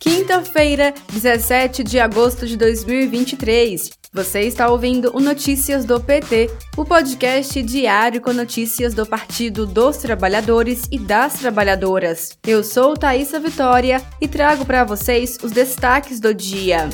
Quinta-feira, 17 de agosto de 2023. Você está ouvindo o Notícias do PT, o podcast diário com notícias do Partido dos Trabalhadores e das Trabalhadoras. Eu sou Thaisa Vitória e trago para vocês os destaques do dia.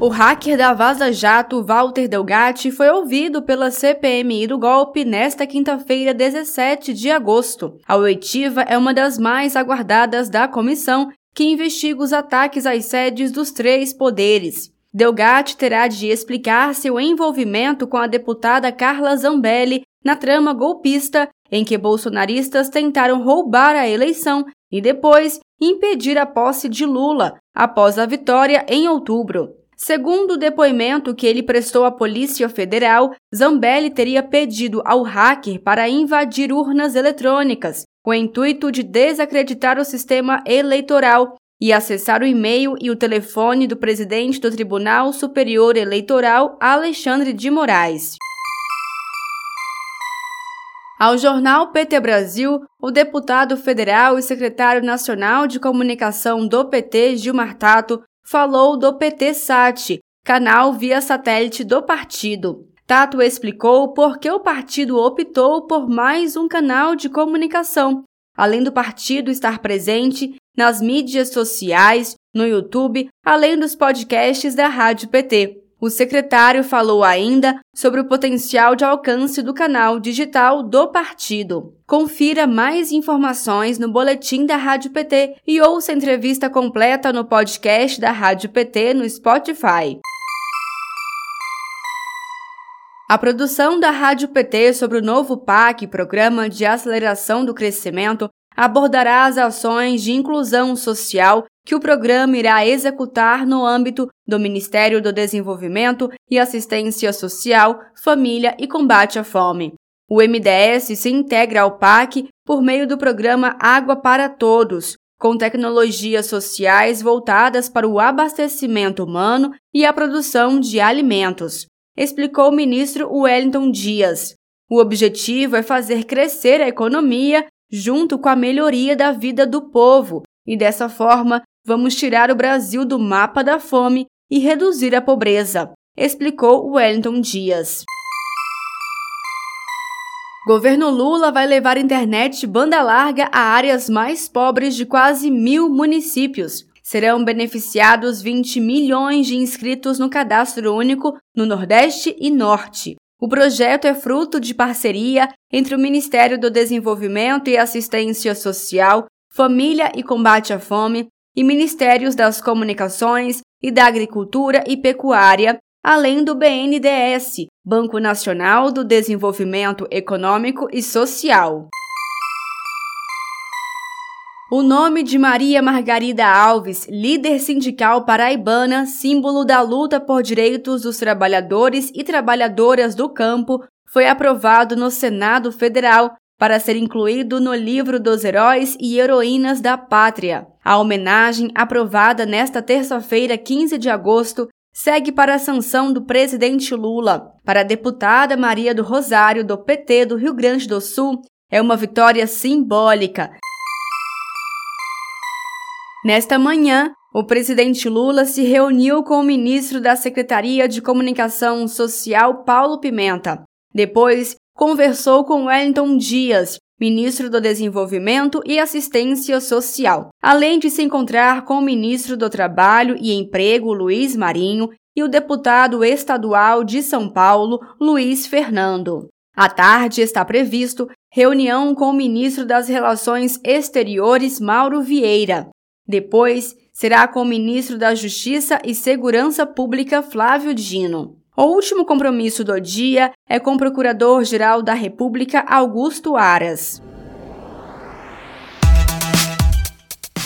O hacker da Vaza Jato, Walter Delgatti, foi ouvido pela CPMI do golpe nesta quinta-feira, 17 de agosto. A oitiva é uma das mais aguardadas da comissão que investiga os ataques às sedes dos três poderes. Delgatti terá de explicar seu envolvimento com a deputada Carla Zambelli na trama golpista em que bolsonaristas tentaram roubar a eleição e depois impedir a posse de Lula após a vitória em outubro. Segundo o depoimento que ele prestou à Polícia Federal, Zambelli teria pedido ao hacker para invadir urnas eletrônicas, com o intuito de desacreditar o sistema eleitoral e acessar o e-mail e o telefone do presidente do Tribunal Superior Eleitoral, Alexandre de Moraes. Ao jornal PT Brasil, o deputado federal e secretário nacional de comunicação do PT, Gilmar Tato, falou do PT Sat, canal via satélite do partido. Tato explicou por que o partido optou por mais um canal de comunicação, além do partido estar presente nas mídias sociais, no YouTube, além dos podcasts da Rádio PT. O secretário falou ainda sobre o potencial de alcance do canal digital do partido. Confira mais informações no boletim da Rádio PT e ouça a entrevista completa no podcast da Rádio PT no Spotify. A produção da Rádio PT sobre o novo PAC, Programa de Aceleração do Crescimento, abordará as ações de inclusão social que o programa irá executar no âmbito do Ministério do Desenvolvimento e Assistência Social, Família e Combate à Fome. O MDS se integra ao PAC por meio do programa Água para Todos, com tecnologias sociais voltadas para o abastecimento humano e a produção de alimentos, explicou o ministro Wellington Dias. O objetivo é fazer crescer a economia junto com a melhoria da vida do povo e, dessa forma, vamos tirar o Brasil do mapa da fome e reduzir a pobreza, explicou Wellington Dias. Governo Lula vai levar internet banda larga a áreas mais pobres de quase mil municípios. Serão beneficiados 20 milhões de inscritos no cadastro único no Nordeste e Norte. O projeto é fruto de parceria entre o Ministério do Desenvolvimento e Assistência Social, Família e Combate à Fome e Ministérios das Comunicações e da Agricultura e Pecuária, além do BNDES, Banco Nacional do Desenvolvimento Econômico e Social. O nome de Maria Margarida Alves, líder sindical paraibana, símbolo da luta por direitos dos trabalhadores e trabalhadoras do campo, foi aprovado no Senado Federal para ser incluído no livro dos heróis e heroínas da pátria. A homenagem, aprovada nesta terça-feira, 15 de agosto, segue para a sanção do presidente Lula. Para a deputada Maria do Rosário, do PT do Rio Grande do Sul, é uma vitória simbólica Nesta manhã, o presidente Lula se reuniu com o ministro da Secretaria de Comunicação Social, Paulo Pimenta. Depois, conversou com Wellington Dias, ministro do Desenvolvimento e Assistência Social, além de se encontrar com o ministro do Trabalho e Emprego, Luiz Marinho, e o deputado estadual de São Paulo, Luiz Fernando. À tarde está previsto reunião com o ministro das Relações Exteriores, Mauro Vieira. Depois, será com o ministro da Justiça e Segurança Pública, Flávio Dino. O último compromisso do dia é com o Procurador-Geral da República, Augusto Aras.